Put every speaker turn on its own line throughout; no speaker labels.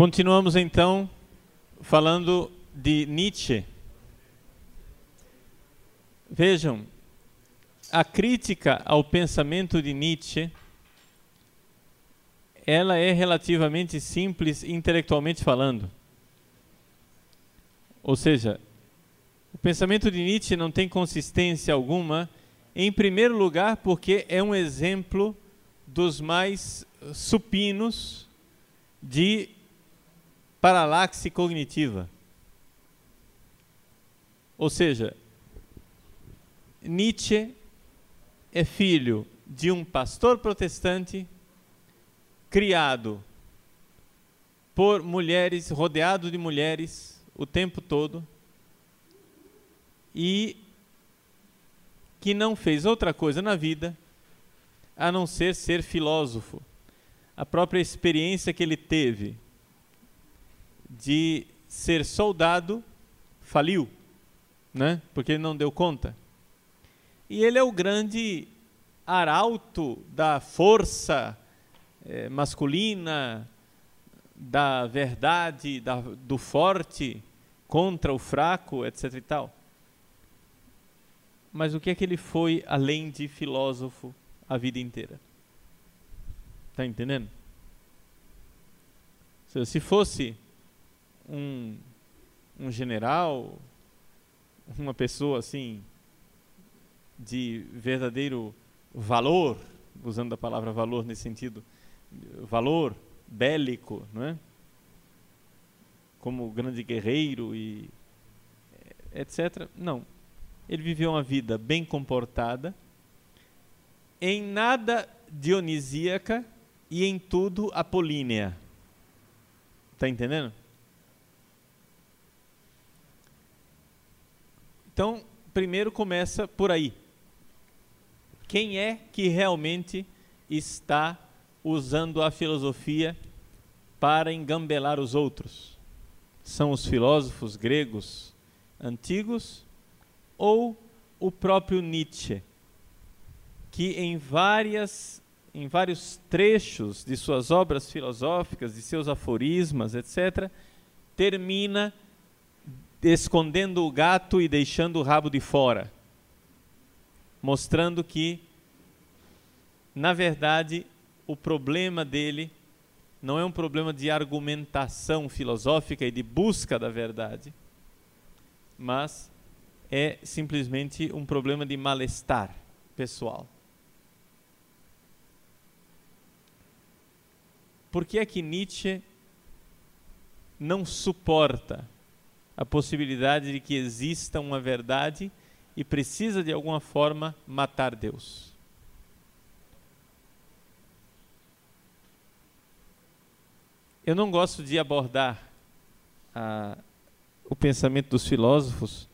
Continuamos então falando de Nietzsche. Vejam, a crítica ao pensamento de Nietzsche ela é relativamente simples intelectualmente falando. Ou seja, o pensamento de Nietzsche não tem consistência alguma, em primeiro lugar, porque é um exemplo dos mais supinos de paralaxe cognitiva. Ou seja, Nietzsche é filho de um pastor protestante criado por mulheres, rodeado de mulheres o tempo todo e que não fez outra coisa na vida a não ser ser filósofo. A própria experiência que ele teve de ser soldado faliu, né? Porque ele não deu conta. E ele é o grande arauto da força é, masculina, da verdade, da, do forte contra o fraco, etc. e tal. Mas o que é que ele foi além de filósofo a vida inteira? Está entendendo? Se fosse um, um general, uma pessoa assim de verdadeiro valor, usando a palavra valor nesse sentido, valor bélico, não é? Como grande guerreiro e etc. Não. Ele viveu uma vida bem comportada, em nada dionisíaca e em tudo apolínea. Está entendendo? Então, primeiro começa por aí. Quem é que realmente está usando a filosofia para engambelar os outros? São os filósofos gregos antigos ou o próprio Nietzsche, que em várias em vários trechos de suas obras filosóficas, de seus aforismas, etc., termina escondendo o gato e deixando o rabo de fora, mostrando que, na verdade, o problema dele não é um problema de argumentação filosófica e de busca da verdade, mas é simplesmente um problema de mal-estar pessoal. Por que é que Nietzsche não suporta a possibilidade de que exista uma verdade e precisa de alguma forma matar Deus? Eu não gosto de abordar a, o pensamento dos filósofos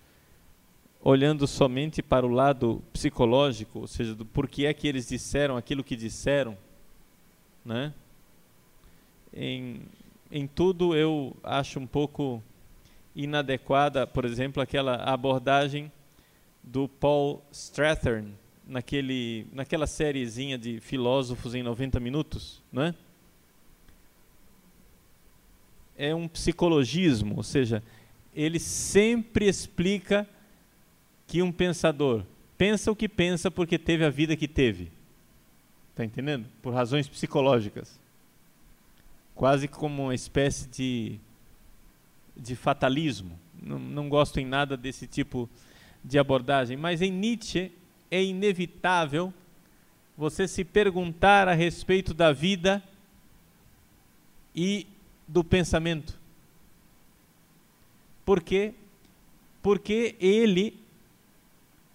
olhando somente para o lado psicológico, ou seja, do porquê é que eles disseram aquilo que disseram, né? Em, em tudo eu acho um pouco inadequada, por exemplo, aquela abordagem do Paul Strathern naquele, naquela sériezinha de filósofos em 90 minutos, não é? é um psicologismo, ou seja, ele sempre explica que um pensador pensa o que pensa porque teve a vida que teve. Está entendendo? Por razões psicológicas. Quase como uma espécie de, de fatalismo. Não, não gosto em nada desse tipo de abordagem. Mas em Nietzsche é inevitável você se perguntar a respeito da vida e do pensamento. Por quê? Porque ele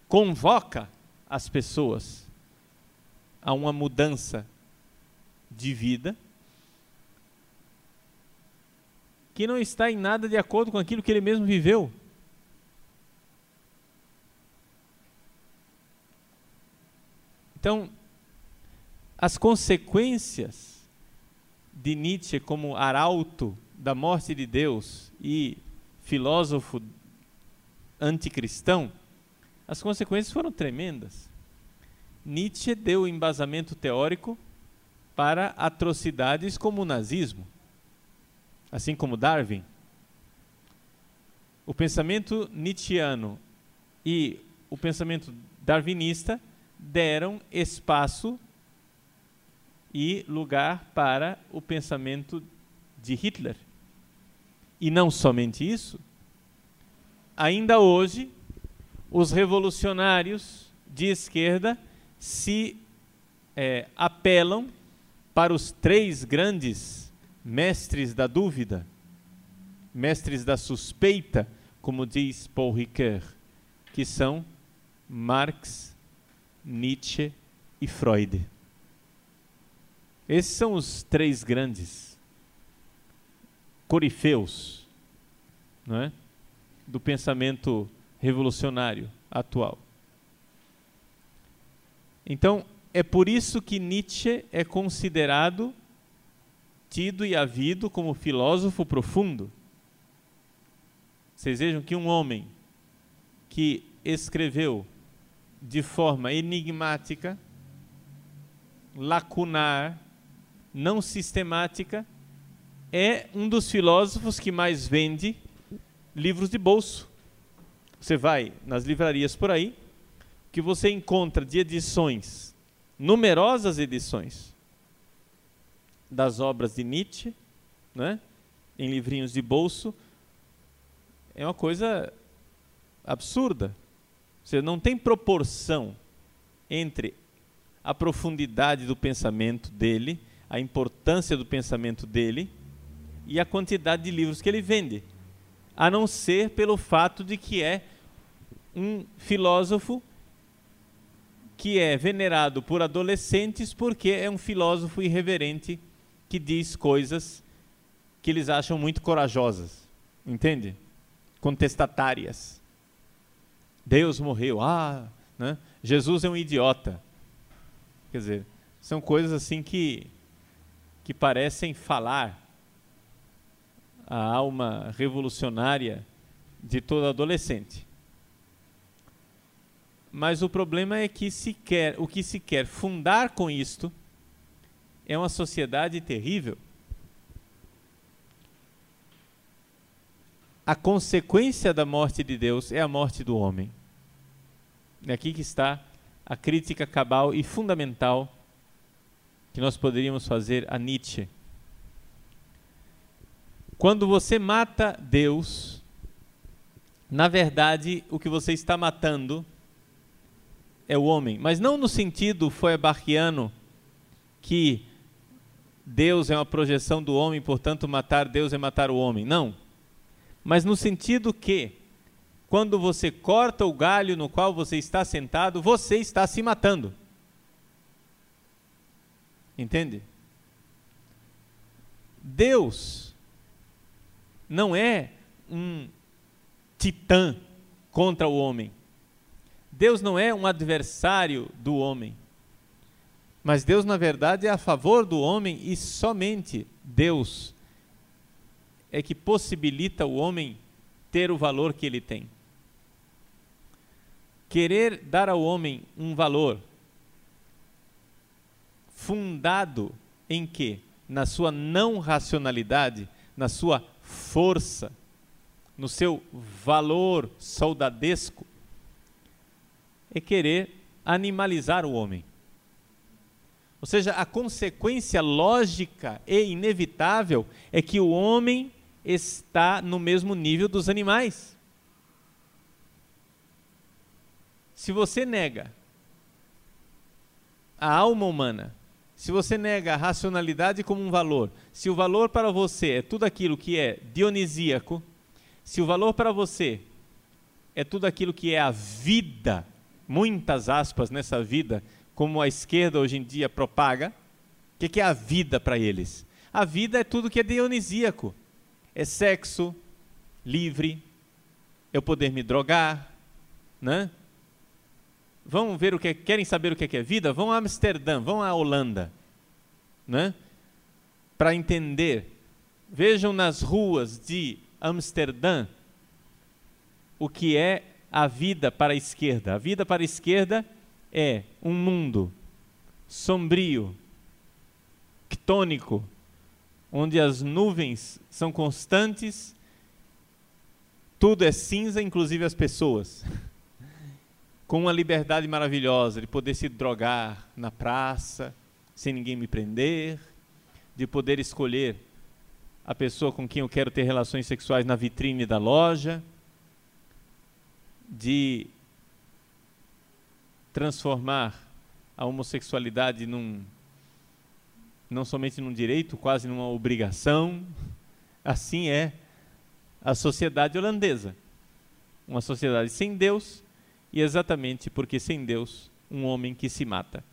convoca as pessoas a uma mudança de vida que não está em nada de acordo com aquilo que ele mesmo viveu. Então, as consequências de Nietzsche como arauto da morte de Deus e filósofo anticristão, as consequências foram tremendas. Nietzsche deu embasamento teórico para atrocidades como o nazismo. Assim como Darwin, o pensamento nietzschiano e o pensamento darwinista deram espaço e lugar para o pensamento de Hitler. E não somente isso, ainda hoje, os revolucionários de esquerda se é, apelam para os três grandes mestres da dúvida, mestres da suspeita, como diz Paul Ricoeur, que são Marx, Nietzsche e Freud. Esses são os três grandes corifeus não é? do pensamento revolucionário atual. Então, é por isso que Nietzsche é considerado, tido e havido como filósofo profundo. Vocês vejam que um homem que escreveu de forma enigmática, lacunar, não sistemática, é um dos filósofos que mais vende livros de bolso. Você vai nas livrarias por aí, que você encontra de edições, numerosas edições, das obras de Nietzsche, né, em livrinhos de bolso, é uma coisa absurda. Você não tem proporção entre a profundidade do pensamento dele, a importância do pensamento dele e a quantidade de livros que ele vende, a não ser pelo fato de que é um filósofo que é venerado por adolescentes porque é um filósofo irreverente que diz coisas que eles acham muito corajosas, entende? Contestatárias. Deus morreu, ah, né? Jesus é um idiota. Quer dizer, são coisas assim que, que parecem falar a alma revolucionária de todo adolescente. Mas o problema é que se quer, o que se quer fundar com isto é uma sociedade terrível. A consequência da morte de Deus é a morte do homem. É aqui que está a crítica cabal e fundamental que nós poderíamos fazer a Nietzsche. Quando você mata Deus, na verdade, o que você está matando é o homem, mas não no sentido foebarquiano que Deus é uma projeção do homem, portanto matar Deus é matar o homem. Não. Mas no sentido que quando você corta o galho no qual você está sentado, você está se matando. Entende? Deus não é um titã contra o homem. Deus não é um adversário do homem. Mas Deus, na verdade, é a favor do homem e somente Deus é que possibilita o homem ter o valor que ele tem querer dar ao homem um valor fundado em que? Na sua não racionalidade, na sua força, no seu valor soldadesco, é querer animalizar o homem. Ou seja, a consequência lógica e inevitável é que o homem está no mesmo nível dos animais. Se você nega a alma humana, se você nega a racionalidade como um valor, se o valor para você é tudo aquilo que é dionisíaco, se o valor para você é tudo aquilo que é a vida, muitas aspas nessa vida, como a esquerda hoje em dia propaga, o que, é a vida para eles? A vida é tudo que é dionisíaco. É sexo livre, eu poder me drogar, né? Vão ver o que querem saber o que é vida? Vão a Amsterdã, vão à Holanda, né? Para entender. Vejam nas ruas de Amsterdã o que é a vida para a esquerda. A vida para a esquerda é um mundo sombrio, ctônico, onde as nuvens são constantes, tudo é cinza, inclusive as pessoas. Com uma liberdade maravilhosa de poder se drogar na praça, sem ninguém me prender, de poder escolher a pessoa com quem eu quero ter relações sexuais na vitrine da loja, de transformar a homossexualidade num não somente num direito, quase numa obrigação. Assim é a sociedade holandesa. Uma sociedade sem Deus e exatamente porque sem Deus, um homem que se mata.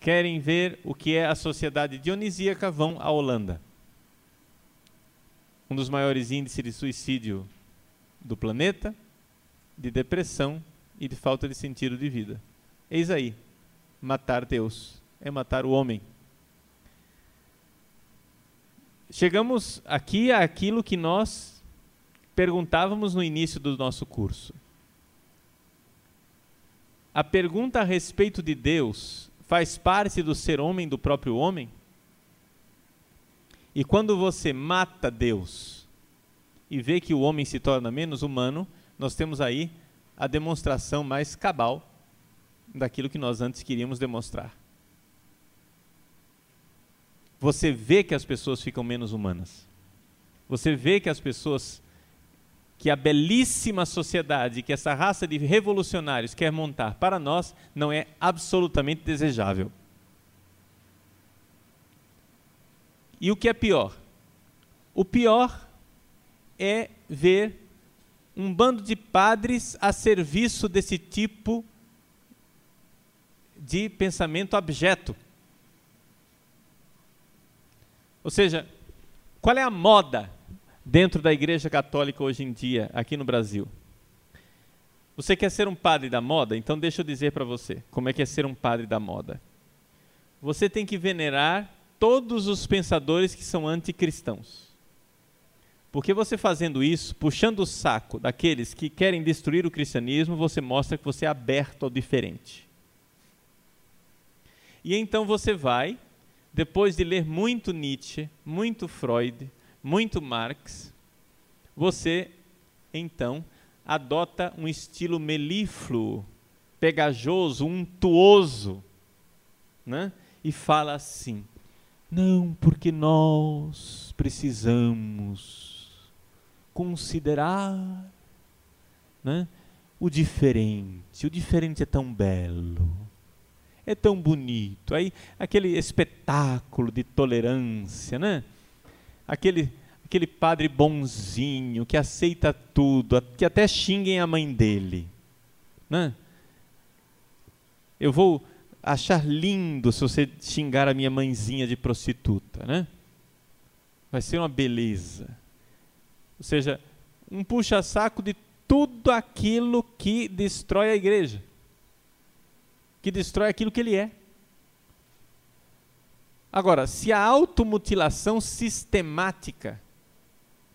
Querem ver o que é a sociedade dionisíaca, vão à Holanda. Um dos maiores índices de suicídio do planeta, de depressão e de falta de sentido de vida. Eis aí, matar Deus é matar o homem. Chegamos aqui àquilo que nós perguntávamos no início do nosso curso. A pergunta a respeito de Deus faz parte do ser homem, do próprio homem? E quando você mata Deus e vê que o homem se torna menos humano, nós temos aí a demonstração mais cabal daquilo que nós antes queríamos demonstrar. Você vê que as pessoas ficam menos humanas. Você vê que as pessoas, que a belíssima sociedade, que essa raça de revolucionários quer montar para nós, não é absolutamente desejável. E o que é pior? O pior é ver um bando de padres a serviço desse tipo de pensamento abjeto. Ou seja, qual é a moda dentro da Igreja Católica hoje em dia, aqui no Brasil? Você quer ser um padre da moda? Então deixa eu dizer para você como é que é ser um padre da moda. Você tem que venerar todos os pensadores que são anticristãos. Porque você fazendo isso, puxando o saco daqueles que querem destruir o cristianismo, você mostra que você é aberto ao diferente. E então você vai, depois de ler muito Nietzsche, muito Freud, muito Marx, você então adota um estilo melífluo, pegajoso, untuoso, né? e fala assim: não, porque nós precisamos considerar né, o diferente. O diferente é tão belo, é tão bonito. Aí aquele espetáculo de tolerância, né? Aquele aquele padre bonzinho que aceita tudo, que até xinguem a mãe dele, né? Eu vou achar lindo se você xingar a minha mãezinha de prostituta, né? Vai ser uma beleza. Ou seja, um puxa-saco de tudo aquilo que destrói a igreja, que destrói aquilo que ele é. Agora, se a automutilação sistemática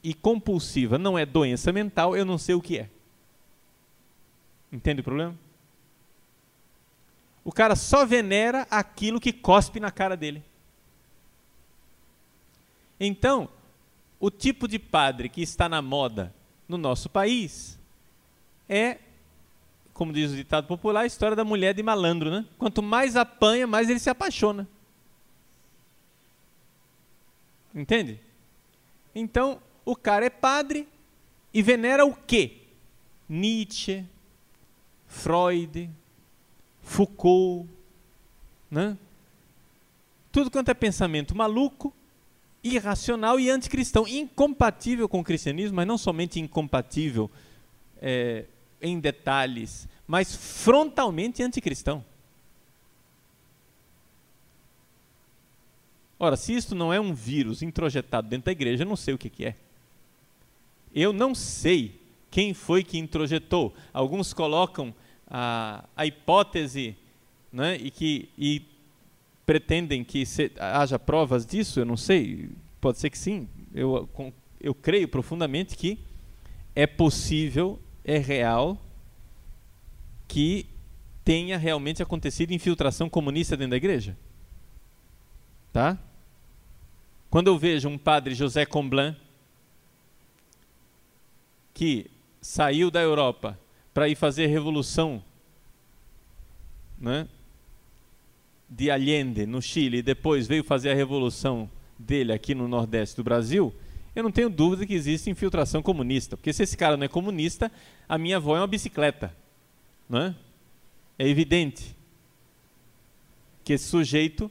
e compulsiva não é doença mental, eu não sei o que é. Entende o problema? O cara só venera aquilo que cospe na cara dele. Então, o tipo de padre que está na moda no nosso país é, como diz o ditado popular, a história da mulher de malandro, né? Quanto mais apanha, mais ele se apaixona. Entende? Então, o cara é padre e venera o quê? Nietzsche, Freud, Foucault, né? Tudo quanto é pensamento maluco irracional e anticristão, incompatível com o cristianismo, mas não somente incompatível é, em detalhes, mas frontalmente anticristão. Ora, se isto não é um vírus introjetado dentro da igreja, eu não sei o que, é. Eu não sei quem foi que introjetou. Alguns colocam a, a hipótese né, e que e pretendem que se, haja provas disso, eu não sei, pode ser que sim. Eu, eu creio profundamente que é possível, é real, que tenha realmente acontecido infiltração comunista dentro da igreja. Tá? Quando eu vejo um padre José Comblan, que saiu da Europa para ir fazer revolução né, de Allende no Chile e depois veio fazer a revolução dele aqui no Nordeste do Brasil, eu não tenho dúvida que existe infiltração comunista. Porque se esse cara não é comunista, a minha avó é uma bicicleta. Não é? é evidente que esse sujeito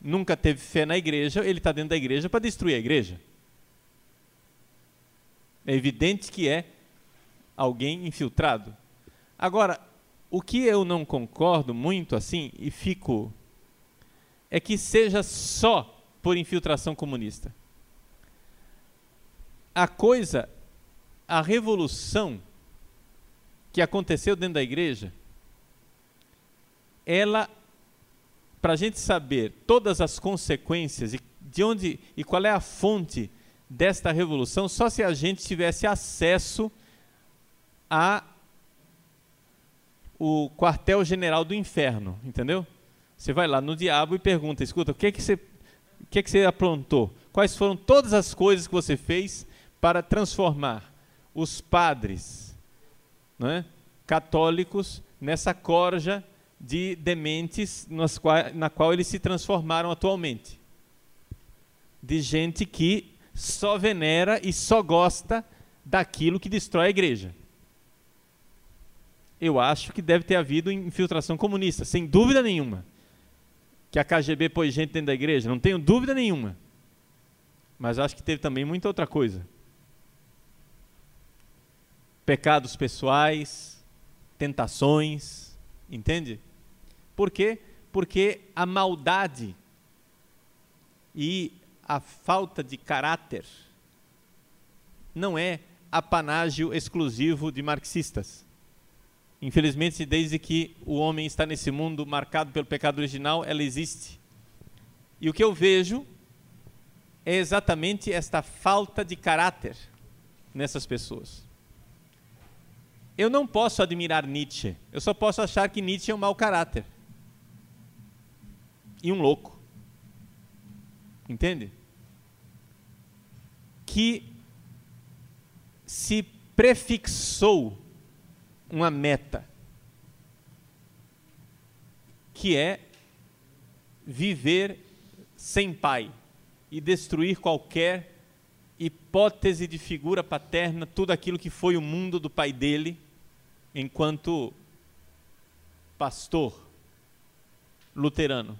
nunca teve fé na igreja, ele está dentro da igreja para destruir a igreja. É evidente que é alguém infiltrado. Agora, o que eu não concordo muito assim e fico é que seja só por infiltração comunista. A coisa, a revolução que aconteceu dentro da igreja, ela, para a gente saber todas as consequências e de onde e qual é a fonte desta revolução, só se a gente tivesse acesso a o quartel-general do inferno, entendeu? Você vai lá no diabo e pergunta, escuta, o que é que você, o que é que você aprontou? Quais foram todas as coisas que você fez para transformar os padres é, católicos nessa corja de dementes na qual eles se transformaram atualmente. De gente que só venera e só gosta daquilo que destrói a igreja. Eu acho que deve ter havido infiltração comunista, sem dúvida nenhuma. Que a KGB pôs gente dentro da igreja, não tenho dúvida nenhuma. Mas acho que teve também muita outra coisa pecados pessoais, tentações, entende? Por quê? Porque a maldade e a falta de caráter não é apanágio exclusivo de marxistas. Infelizmente, desde que o homem está nesse mundo marcado pelo pecado original, ela existe. E o que eu vejo é exatamente esta falta de caráter nessas pessoas. Eu não posso admirar Nietzsche. Eu só posso achar que Nietzsche é um mau caráter. E um louco. Entende? Que se prefixou uma meta, que é viver sem pai e destruir qualquer hipótese de figura paterna, tudo aquilo que foi o mundo do pai dele, enquanto pastor luterano.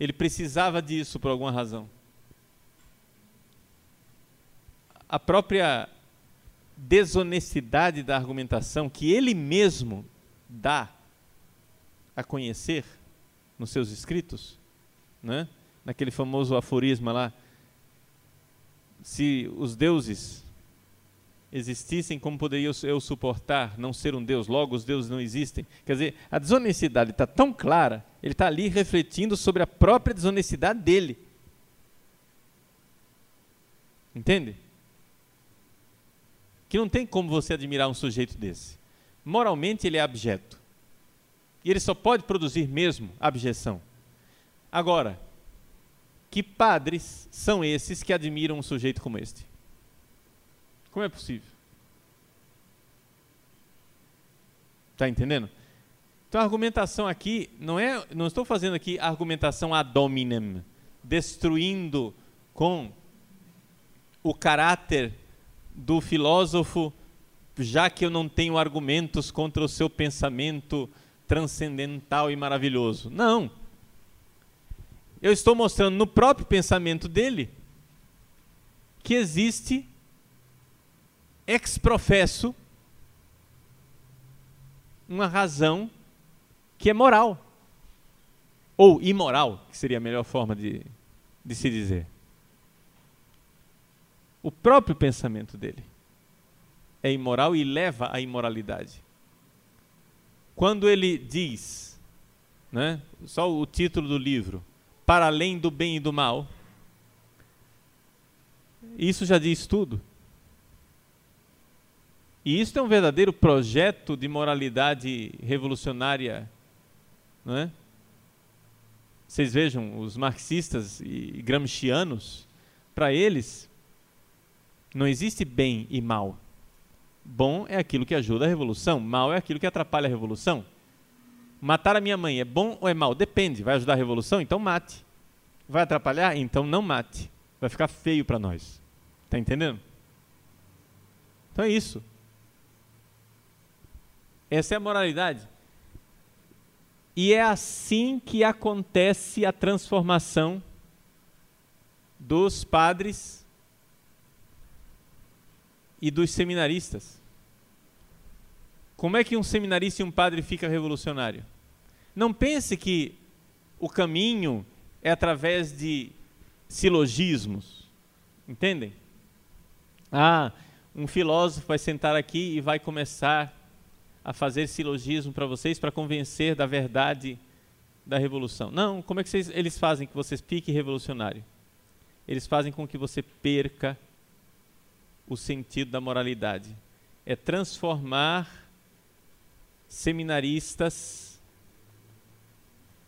Ele precisava disso por alguma razão. A própria desonestidade da argumentação que ele mesmo dá a conhecer nos seus escritos, né? naquele famoso aforisma lá, se os deuses existissem, como poderia eu suportar não ser um Deus? Logo, os deuses não existem. Quer dizer, a desonestidade está tão clara, ele está ali refletindo sobre a própria desonestidade dele. Entende? Que não tem como você admirar um sujeito desse. Moralmente, ele é abjeto. E ele só pode produzir mesmo abjeção. Agora, que padres são esses que admiram um sujeito como este? Como é possível? Está entendendo? Então a argumentação aqui não é, não estou fazendo aqui argumentação ad hominem, destruindo com o caráter do filósofo, já que eu não tenho argumentos contra o seu pensamento transcendental e maravilhoso. Não eu estou mostrando no próprio pensamento dele que existe ex professo uma razão que é moral ou imoral, que seria a melhor forma de, de se dizer. O próprio pensamento dele é imoral e leva à imoralidade. Quando ele diz, né, só o título do livro, para além do bem e do mal. Isso já diz tudo. E isso é um verdadeiro projeto de moralidade revolucionária, não é? Vocês vejam, os marxistas e gramscianos, para eles, não existe bem e mal. Bom é aquilo que ajuda a revolução, mal é aquilo que atrapalha a revolução. Matar a minha mãe é bom ou é mal? Depende. Vai ajudar a revolução? Então mate. Vai atrapalhar? Então não mate. Vai ficar feio para nós. Está entendendo? Então é isso. Essa é a moralidade. E é assim que acontece a transformação dos padres e dos seminaristas. Como é que um seminarista e um padre fica revolucionário? Não pense que o caminho é através de silogismos. Entendem? Ah, um filósofo vai sentar aqui e vai começar a fazer silogismo para vocês para convencer da verdade da revolução. Não, como é que vocês, eles fazem que você fique revolucionário? Eles fazem com que você perca o sentido da moralidade. É transformar seminaristas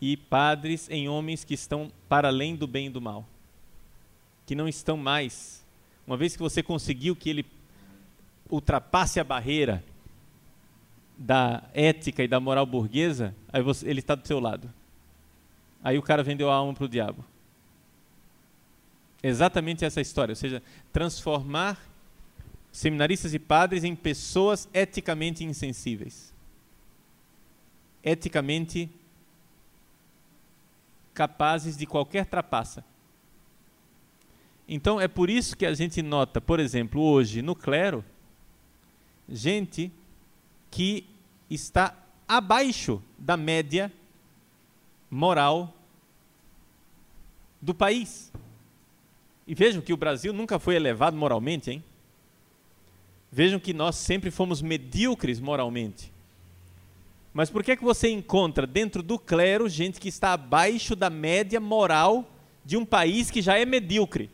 e padres em homens que estão para além do bem e do mal. Que não estão mais. Uma vez que você conseguiu que ele ultrapasse a barreira da ética e da moral burguesa, aí você, ele está do seu lado. Aí o cara vendeu a alma para o diabo. Exatamente essa história, ou seja, transformar seminaristas e padres em pessoas eticamente insensíveis. Eticamente capazes de qualquer trapaça. Então é por isso que a gente nota, por exemplo, hoje no clero, gente que está abaixo da média moral do país. E vejam que o Brasil nunca foi elevado moralmente, hein? Vejam que nós sempre fomos medíocres moralmente. Mas por que, é que você encontra dentro do clero gente que está abaixo da média moral de um país que já é medíocre?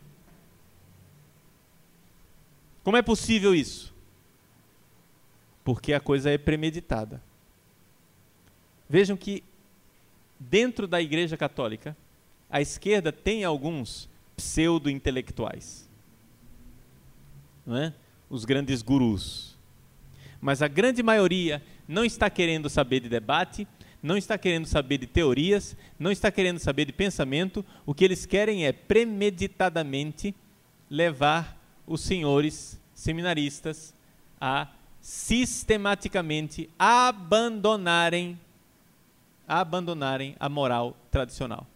Como é possível isso? porque a coisa é premeditada. Vejam que dentro da Igreja Católica, a esquerda tem alguns pseudo-intelectuais, não é? Os grandes gurus. Mas a grande maioria não está querendo saber de debate, não está querendo saber de teorias, não está querendo saber de pensamento, o que eles querem é premeditadamente levar os senhores seminaristas a sistematicamente abandonarem abandonarem a moral tradicional.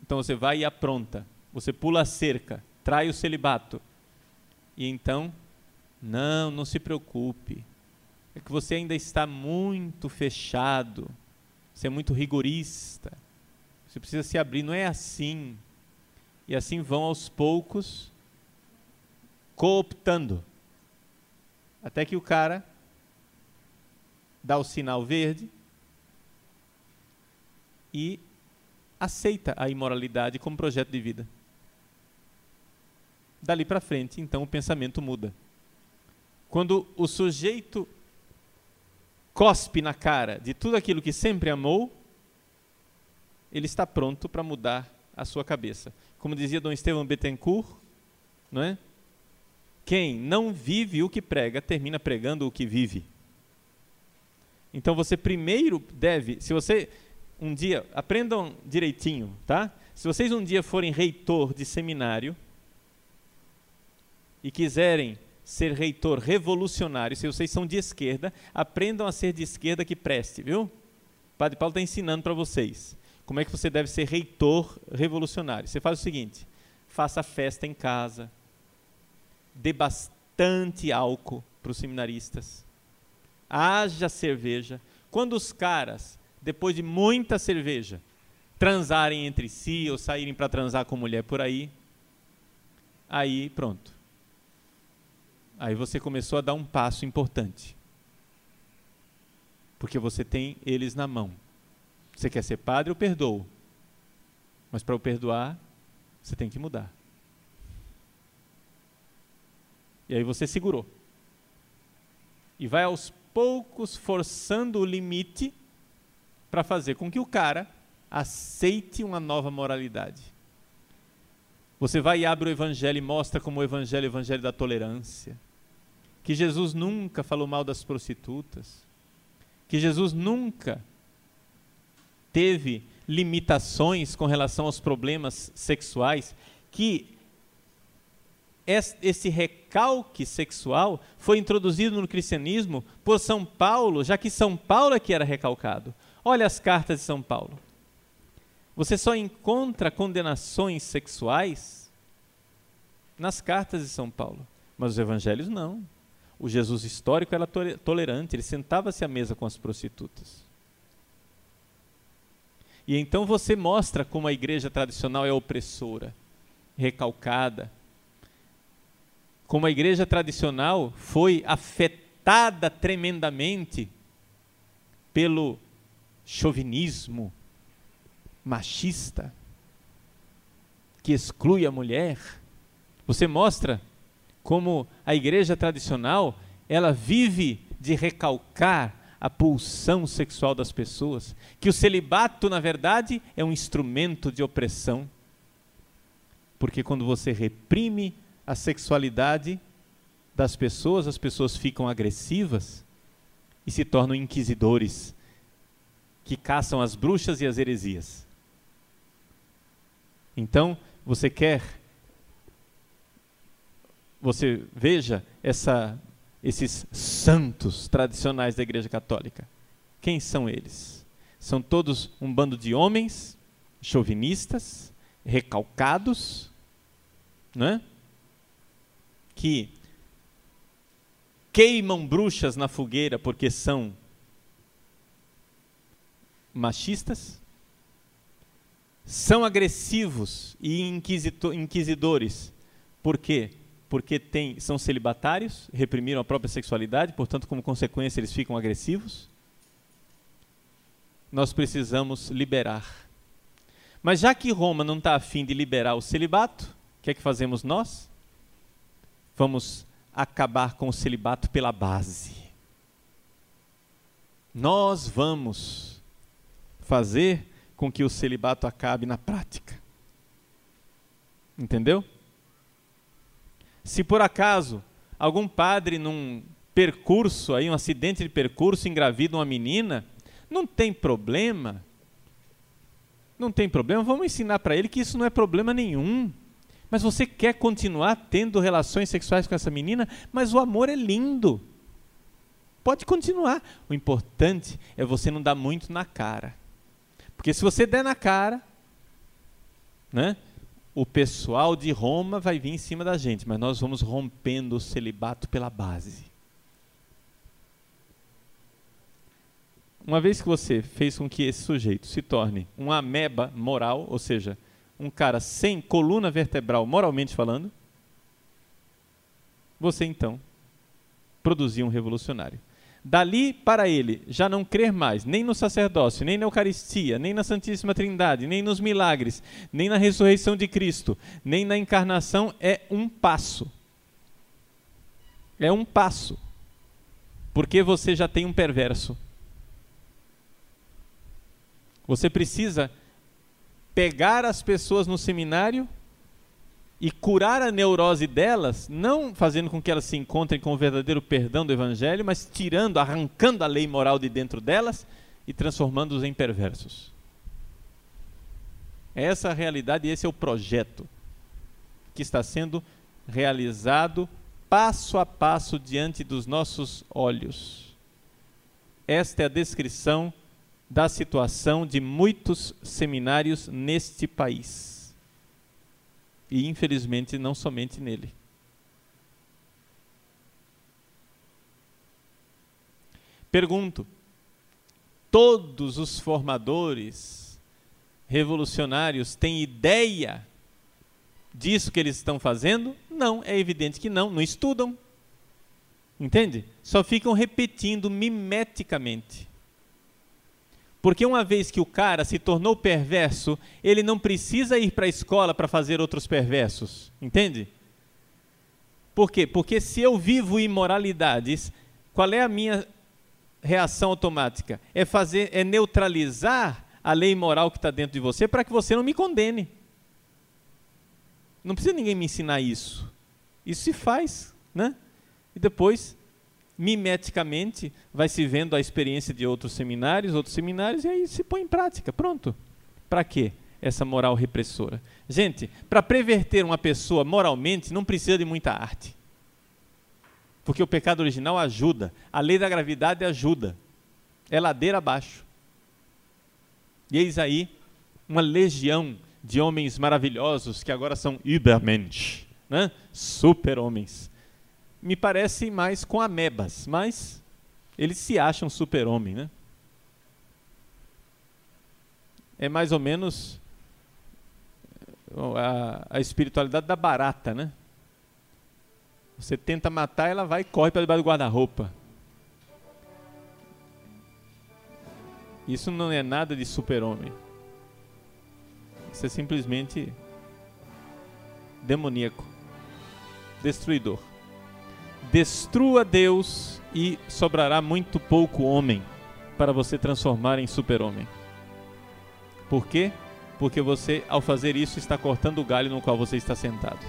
Então você vai e apronta, você pula a cerca, trai o celibato. E então, não, não se preocupe. É que você ainda está muito fechado. Você é muito rigorista. Você precisa se abrir, não é assim. E assim vão aos poucos cooptando. Até que o cara dá o sinal verde e aceita a imoralidade como projeto de vida. Dali para frente, então o pensamento muda. Quando o sujeito cospe na cara de tudo aquilo que sempre amou, ele está pronto para mudar a sua cabeça. Como dizia Dom Estevão Bettencourt, não é? Quem não vive o que prega, termina pregando o que vive. Então você primeiro deve, se você um dia, aprendam direitinho, tá? Se vocês um dia forem reitor de seminário e quiserem ser reitor revolucionário, se vocês são de esquerda, aprendam a ser de esquerda que preste, viu? O Padre Paulo está ensinando para vocês como é que você deve ser reitor revolucionário. Você faz o seguinte: faça festa em casa, dê bastante álcool para os seminaristas. Haja cerveja. Quando os caras, depois de muita cerveja, transarem entre si ou saírem para transar com mulher por aí, aí pronto. Aí você começou a dar um passo importante. Porque você tem eles na mão. Você quer ser padre, eu perdoo. Mas para eu perdoar, você tem que mudar. E aí você segurou. E vai aos poucos forçando o limite para fazer com que o cara aceite uma nova moralidade. Você vai e abre o evangelho e mostra como o evangelho é o evangelho da tolerância. Que Jesus nunca falou mal das prostitutas. Que Jesus nunca teve limitações com relação aos problemas sexuais. Que esse recalque sexual foi introduzido no cristianismo por São Paulo, já que São Paulo é que era recalcado. Olha as cartas de São Paulo. Você só encontra condenações sexuais nas cartas de São Paulo, mas os evangelhos não. O Jesus histórico era tolerante, ele sentava-se à mesa com as prostitutas. E então você mostra como a igreja tradicional é opressora, recalcada, como a igreja tradicional foi afetada tremendamente pelo chauvinismo machista que exclui a mulher. Você mostra como a igreja tradicional, ela vive de recalcar a pulsão sexual das pessoas, que o celibato, na verdade, é um instrumento de opressão. Porque quando você reprime a sexualidade das pessoas, as pessoas ficam agressivas e se tornam inquisidores que caçam as bruxas e as heresias. Então, você quer você veja essa esses santos tradicionais da Igreja Católica. Quem são eles? São todos um bando de homens chauvinistas, recalcados, né? que queimam bruxas na fogueira porque são machistas, são agressivos e inquisidores. Por quê? Porque tem, são celibatários, reprimiram a própria sexualidade, portanto, como consequência, eles ficam agressivos. Nós precisamos liberar. Mas já que Roma não está afim de liberar o celibato, o que é que fazemos nós? vamos acabar com o celibato pela base. Nós vamos fazer com que o celibato acabe na prática. Entendeu? Se por acaso algum padre num percurso aí, um acidente de percurso engravida uma menina, não tem problema. Não tem problema, vamos ensinar para ele que isso não é problema nenhum. Mas você quer continuar tendo relações sexuais com essa menina, mas o amor é lindo. Pode continuar. O importante é você não dar muito na cara. Porque se você der na cara, né, o pessoal de Roma vai vir em cima da gente, mas nós vamos rompendo o celibato pela base. Uma vez que você fez com que esse sujeito se torne um ameba moral, ou seja, um cara sem coluna vertebral, moralmente falando, você então produzia um revolucionário. Dali para ele já não crer mais nem no sacerdócio, nem na Eucaristia, nem na Santíssima Trindade, nem nos milagres, nem na ressurreição de Cristo, nem na encarnação, é um passo. É um passo. Porque você já tem um perverso. Você precisa pegar as pessoas no seminário e curar a neurose delas, não fazendo com que elas se encontrem com o verdadeiro perdão do Evangelho, mas tirando, arrancando a lei moral de dentro delas e transformando-os em perversos. Essa é a realidade e esse é o projeto que está sendo realizado passo a passo diante dos nossos olhos. Esta é a descrição da situação de muitos seminários neste país. E infelizmente não somente nele. Pergunto: todos os formadores revolucionários têm ideia disso que eles estão fazendo? Não, é evidente que não, não estudam. Entende? Só ficam repetindo mimeticamente. Porque uma vez que o cara se tornou perverso, ele não precisa ir para a escola para fazer outros perversos. Entende? Por quê? Porque se eu vivo imoralidades, qual é a minha reação automática? É fazer, é neutralizar a lei moral que está dentro de você para que você não me condene. Não precisa ninguém me ensinar isso. Isso se faz, né? E depois, mimeticamente, vai se vendo a experiência de outros seminários, outros seminários, e aí se põe em prática. Pronto. Para quê? Essa moral repressora. Gente, para preverter uma pessoa moralmente, não precisa de muita arte. Porque o pecado original ajuda. A lei da gravidade ajuda. É ladeira abaixo. E eis aí uma legião de homens maravilhosos que agora são Übermensch, né? super-homens. Me parece mais com amebas, mas eles se acham super-homem. Né? É mais ou menos a, a espiritualidade da barata, né? Você tenta matar, ela vai e corre para debaixo do guarda-roupa. Isso não é nada de super-homem. Isso é simplesmente demoníaco, destruidor. Destrua Deus e sobrará muito pouco homem para você transformar em super-homem. Por quê? Porque você, ao fazer isso, está cortando o galho no qual você está sentado.